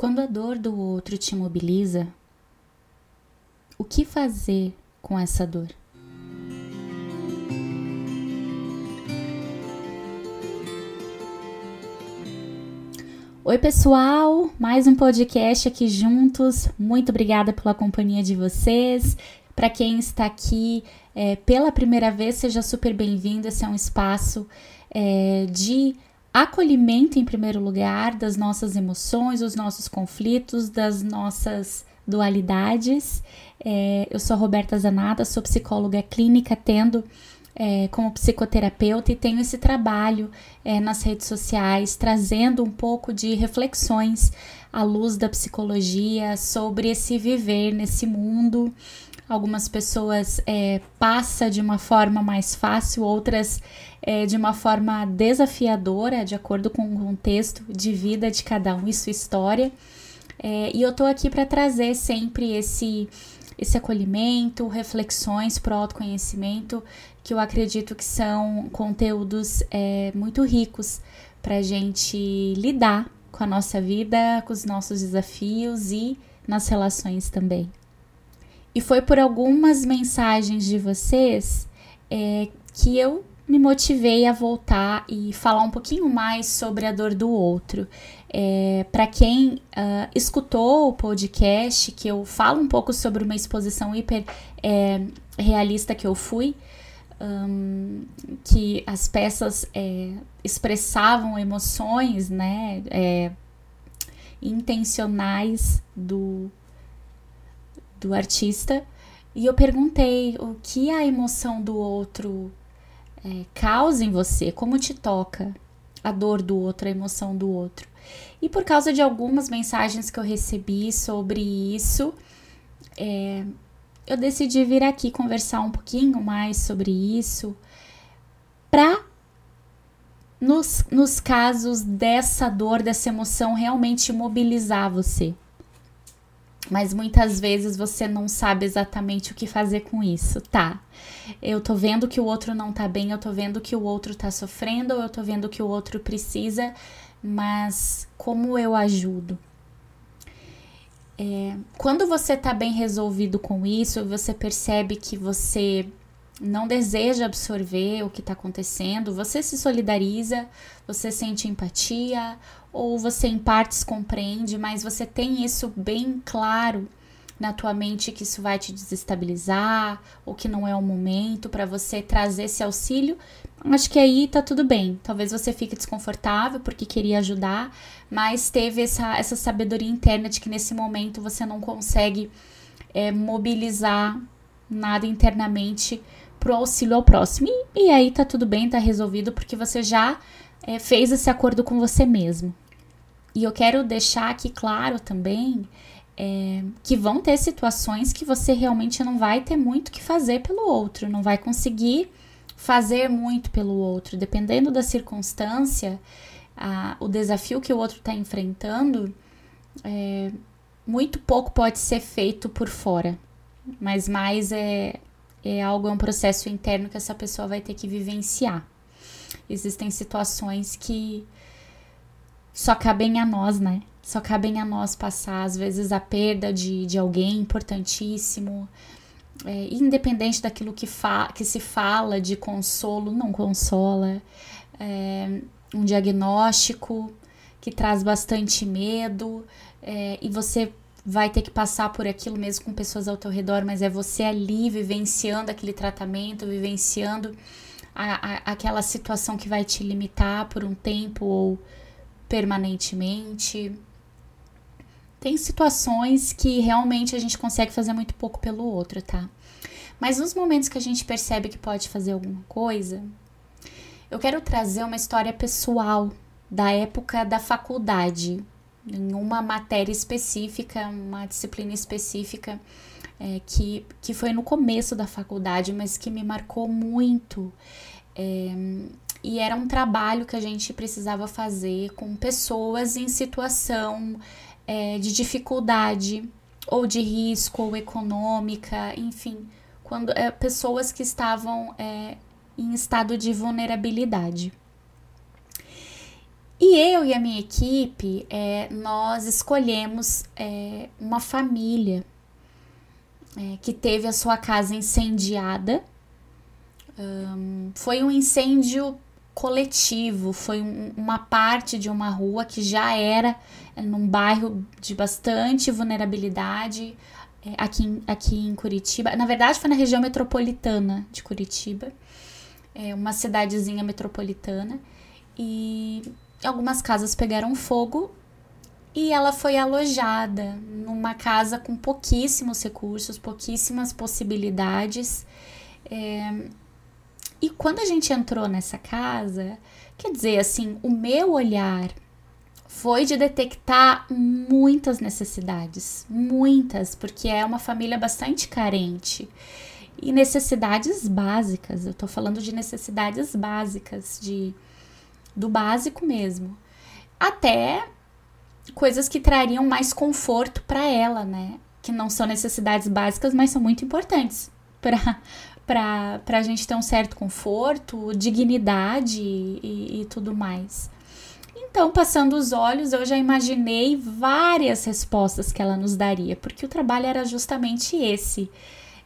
Quando a dor do outro te mobiliza, o que fazer com essa dor? Oi, pessoal! Mais um podcast aqui juntos. Muito obrigada pela companhia de vocês. Para quem está aqui é, pela primeira vez, seja super bem-vindo. Esse é um espaço é, de acolhimento, em primeiro lugar, das nossas emoções, dos nossos conflitos, das nossas dualidades. É, eu sou Roberta Zanata, sou psicóloga clínica, tendo é, como psicoterapeuta e tenho esse trabalho é, nas redes sociais, trazendo um pouco de reflexões à luz da psicologia sobre esse viver nesse mundo. Algumas pessoas é, passa de uma forma mais fácil, outras é, de uma forma desafiadora, de acordo com o contexto de vida de cada um e sua história. É, e eu tô aqui para trazer sempre esse esse acolhimento, reflexões para o autoconhecimento, que eu acredito que são conteúdos é, muito ricos para a gente lidar com a nossa vida, com os nossos desafios e nas relações também. E foi por algumas mensagens de vocês é, que eu me motivei a voltar e falar um pouquinho mais sobre a dor do outro. É, Para quem uh, escutou o podcast, que eu falo um pouco sobre uma exposição hiper é, realista que eu fui, um, que as peças é, expressavam emoções, né, é, intencionais do, do artista. E eu perguntei o que a emoção do outro é, causa em você, como te toca a dor do outro, a emoção do outro. E por causa de algumas mensagens que eu recebi sobre isso, é, eu decidi vir aqui conversar um pouquinho mais sobre isso, para nos, nos casos dessa dor, dessa emoção realmente mobilizar você mas muitas vezes você não sabe exatamente o que fazer com isso, tá? Eu tô vendo que o outro não tá bem, eu tô vendo que o outro tá sofrendo, eu tô vendo que o outro precisa, mas como eu ajudo? É, quando você tá bem resolvido com isso, você percebe que você não deseja absorver o que está acontecendo, você se solidariza, você sente empatia, ou você em partes compreende, mas você tem isso bem claro na tua mente que isso vai te desestabilizar ou que não é o momento para você trazer esse auxílio, acho que aí tá tudo bem. Talvez você fique desconfortável porque queria ajudar, mas teve essa, essa sabedoria interna de que nesse momento você não consegue é, mobilizar nada internamente pro auxílio ao próximo. E, e aí tá tudo bem, tá resolvido, porque você já é, fez esse acordo com você mesmo. E eu quero deixar aqui claro também é, que vão ter situações que você realmente não vai ter muito que fazer pelo outro, não vai conseguir fazer muito pelo outro, dependendo da circunstância, a, o desafio que o outro está enfrentando, é, muito pouco pode ser feito por fora, mas mais é, é algo, é um processo interno que essa pessoa vai ter que vivenciar. Existem situações que só cabem a nós, né? Só cabem a nós passar, às vezes, a perda de, de alguém importantíssimo. É, independente daquilo que, que se fala de consolo, não consola. É, um diagnóstico que traz bastante medo é, e você vai ter que passar por aquilo mesmo com pessoas ao teu redor, mas é você ali vivenciando aquele tratamento, vivenciando a, a, aquela situação que vai te limitar por um tempo ou permanentemente. Tem situações que realmente a gente consegue fazer muito pouco pelo outro, tá? Mas nos momentos que a gente percebe que pode fazer alguma coisa, eu quero trazer uma história pessoal da época da faculdade, em uma matéria específica, uma disciplina específica, é, que, que foi no começo da faculdade, mas que me marcou muito. É, e era um trabalho que a gente precisava fazer com pessoas em situação é, de dificuldade, ou de risco, ou econômica, enfim, quando é, pessoas que estavam é, em estado de vulnerabilidade. E eu e a minha equipe, é, nós escolhemos é, uma família é, que teve a sua casa incendiada. Um, foi um incêndio coletivo, foi um, uma parte de uma rua que já era num bairro de bastante vulnerabilidade é, aqui, aqui em Curitiba. Na verdade, foi na região metropolitana de Curitiba, é uma cidadezinha metropolitana, e algumas casas pegaram fogo e ela foi alojada numa casa com pouquíssimos recursos, pouquíssimas possibilidades. É, e quando a gente entrou nessa casa, quer dizer, assim, o meu olhar foi de detectar muitas necessidades, muitas, porque é uma família bastante carente. E necessidades básicas, eu tô falando de necessidades básicas, de do básico mesmo. Até coisas que trariam mais conforto para ela, né? Que não são necessidades básicas, mas são muito importantes para a gente ter um certo conforto, dignidade e, e tudo mais. Então, passando os olhos, eu já imaginei várias respostas que ela nos daria, porque o trabalho era justamente esse: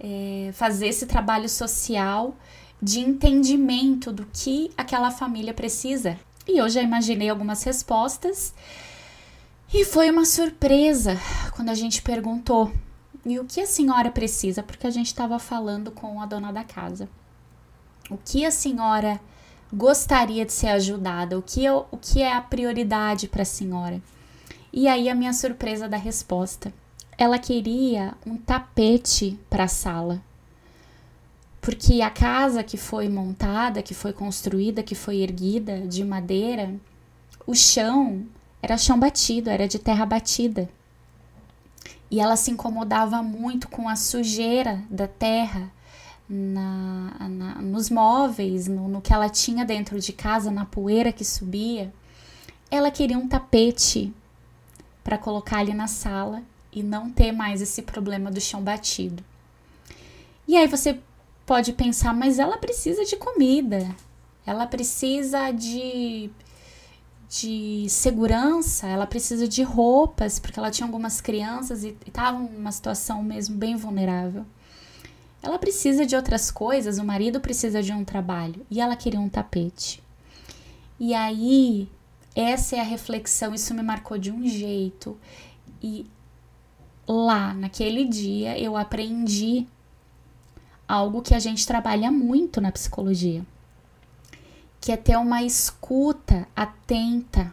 é, fazer esse trabalho social de entendimento do que aquela família precisa. E eu já imaginei algumas respostas e foi uma surpresa quando a gente perguntou: e o que a senhora precisa? Porque a gente estava falando com a dona da casa. O que a senhora gostaria de ser ajudada? O que, eu, o que é a prioridade para a senhora? E aí a minha surpresa da resposta. Ela queria um tapete para a sala. Porque a casa que foi montada, que foi construída, que foi erguida de madeira, o chão era chão batido, era de terra batida. E ela se incomodava muito com a sujeira da terra na, na, nos móveis, no, no que ela tinha dentro de casa, na poeira que subia. Ela queria um tapete para colocar ali na sala e não ter mais esse problema do chão batido. E aí você pode pensar, mas ela precisa de comida, ela precisa de de segurança, ela precisa de roupas, porque ela tinha algumas crianças e estava numa situação mesmo bem vulnerável. Ela precisa de outras coisas, o marido precisa de um trabalho e ela queria um tapete. E aí, essa é a reflexão, isso me marcou de um jeito. E lá, naquele dia, eu aprendi algo que a gente trabalha muito na psicologia que é ter uma escuta atenta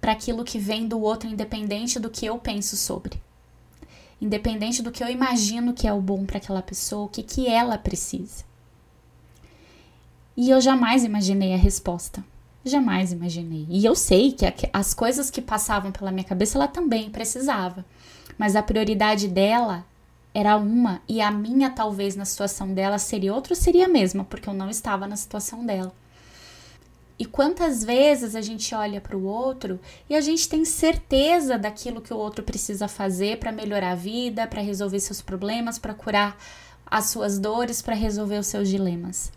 para aquilo que vem do outro, independente do que eu penso sobre. Independente do que eu imagino que é o bom para aquela pessoa, o que, que ela precisa. E eu jamais imaginei a resposta. Jamais imaginei. E eu sei que as coisas que passavam pela minha cabeça ela também precisava. Mas a prioridade dela era uma e a minha, talvez, na situação dela seria outra, seria a mesma, porque eu não estava na situação dela. E quantas vezes a gente olha para o outro e a gente tem certeza daquilo que o outro precisa fazer para melhorar a vida, para resolver seus problemas, para curar as suas dores, para resolver os seus dilemas.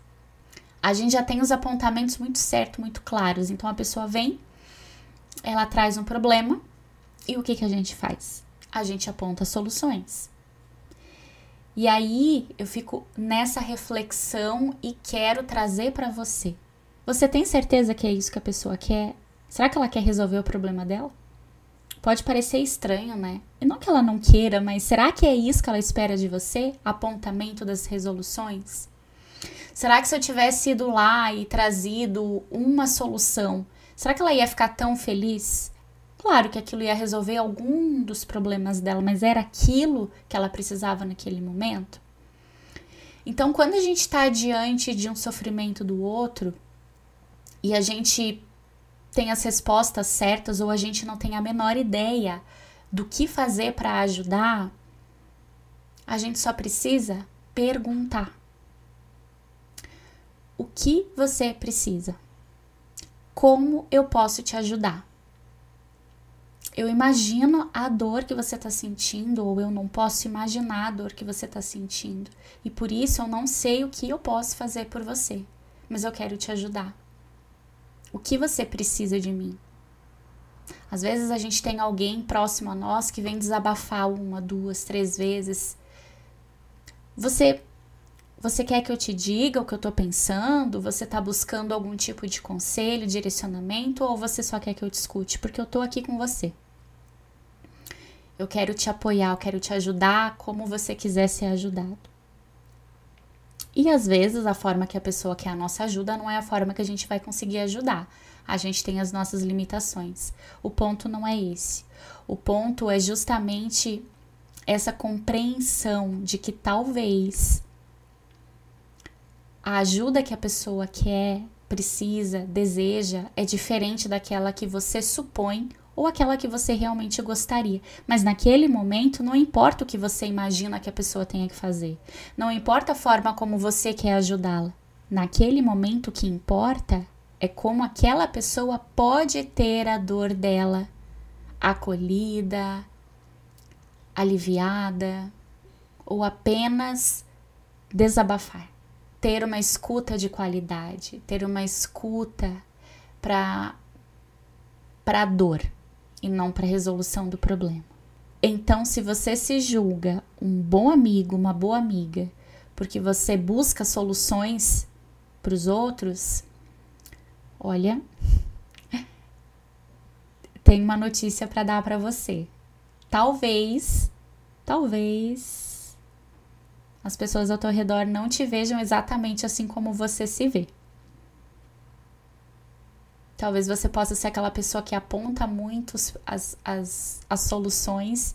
A gente já tem os apontamentos muito certos, muito claros. Então a pessoa vem, ela traz um problema e o que, que a gente faz? A gente aponta soluções. E aí eu fico nessa reflexão e quero trazer para você você tem certeza que é isso que a pessoa quer? Será que ela quer resolver o problema dela? Pode parecer estranho, né? E não que ela não queira, mas será que é isso que ela espera de você? Apontamento das resoluções? Será que se eu tivesse ido lá e trazido uma solução, será que ela ia ficar tão feliz? Claro que aquilo ia resolver algum dos problemas dela, mas era aquilo que ela precisava naquele momento? Então, quando a gente está diante de um sofrimento do outro, e a gente tem as respostas certas ou a gente não tem a menor ideia do que fazer para ajudar, a gente só precisa perguntar. O que você precisa? Como eu posso te ajudar? Eu imagino a dor que você está sentindo, ou eu não posso imaginar a dor que você está sentindo. E por isso eu não sei o que eu posso fazer por você, mas eu quero te ajudar. O que você precisa de mim? Às vezes a gente tem alguém próximo a nós que vem desabafar uma, duas, três vezes. Você você quer que eu te diga o que eu tô pensando? Você tá buscando algum tipo de conselho, direcionamento ou você só quer que eu te escute? Porque eu tô aqui com você. Eu quero te apoiar, eu quero te ajudar como você quiser ser ajudado. E às vezes a forma que a pessoa quer a nossa ajuda não é a forma que a gente vai conseguir ajudar. A gente tem as nossas limitações. O ponto não é esse. O ponto é justamente essa compreensão de que talvez a ajuda que a pessoa quer, precisa, deseja é diferente daquela que você supõe ou aquela que você realmente gostaria. Mas naquele momento, não importa o que você imagina que a pessoa tenha que fazer, não importa a forma como você quer ajudá-la. Naquele momento, o que importa é como aquela pessoa pode ter a dor dela acolhida, aliviada ou apenas desabafar. Ter uma escuta de qualidade, ter uma escuta para para dor e não para resolução do problema. Então, se você se julga um bom amigo, uma boa amiga, porque você busca soluções para os outros, olha, tem uma notícia para dar para você. Talvez, talvez as pessoas ao teu redor não te vejam exatamente assim como você se vê. Talvez você possa ser aquela pessoa que aponta muito as, as, as soluções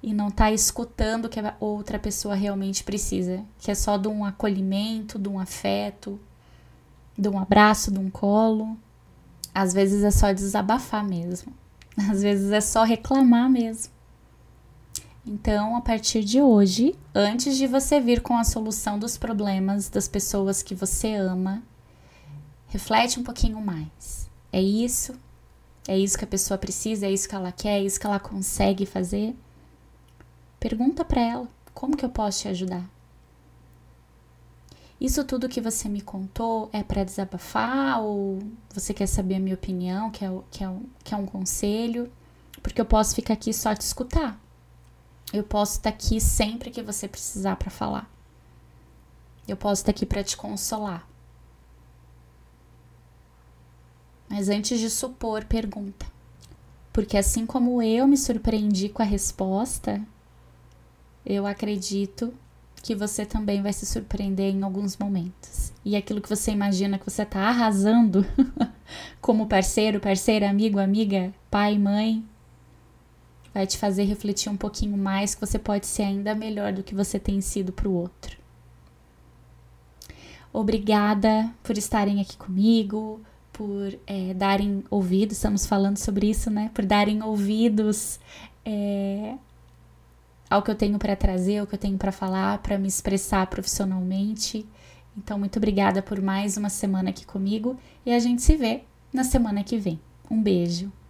e não está escutando o que a outra pessoa realmente precisa, que é só de um acolhimento, de um afeto, de um abraço, de um colo. Às vezes é só desabafar mesmo. Às vezes é só reclamar mesmo. Então, a partir de hoje, antes de você vir com a solução dos problemas das pessoas que você ama, reflete um pouquinho mais. É isso? É isso que a pessoa precisa? É isso que ela quer? É isso que ela consegue fazer? Pergunta para ela: como que eu posso te ajudar? Isso tudo que você me contou é para desabafar ou você quer saber a minha opinião, quer, quer, quer um conselho? Porque eu posso ficar aqui só te escutar. Eu posso estar aqui sempre que você precisar para falar. Eu posso estar aqui para te consolar. Mas antes de supor, pergunta. Porque assim como eu me surpreendi com a resposta, eu acredito que você também vai se surpreender em alguns momentos. E aquilo que você imagina que você está arrasando como parceiro, parceira, amigo, amiga, pai, mãe, vai te fazer refletir um pouquinho mais que você pode ser ainda melhor do que você tem sido para o outro. Obrigada por estarem aqui comigo por é, darem ouvidos, estamos falando sobre isso, né? Por darem ouvidos é, ao que eu tenho para trazer, ao que eu tenho para falar, para me expressar profissionalmente. Então, muito obrigada por mais uma semana aqui comigo e a gente se vê na semana que vem. Um beijo.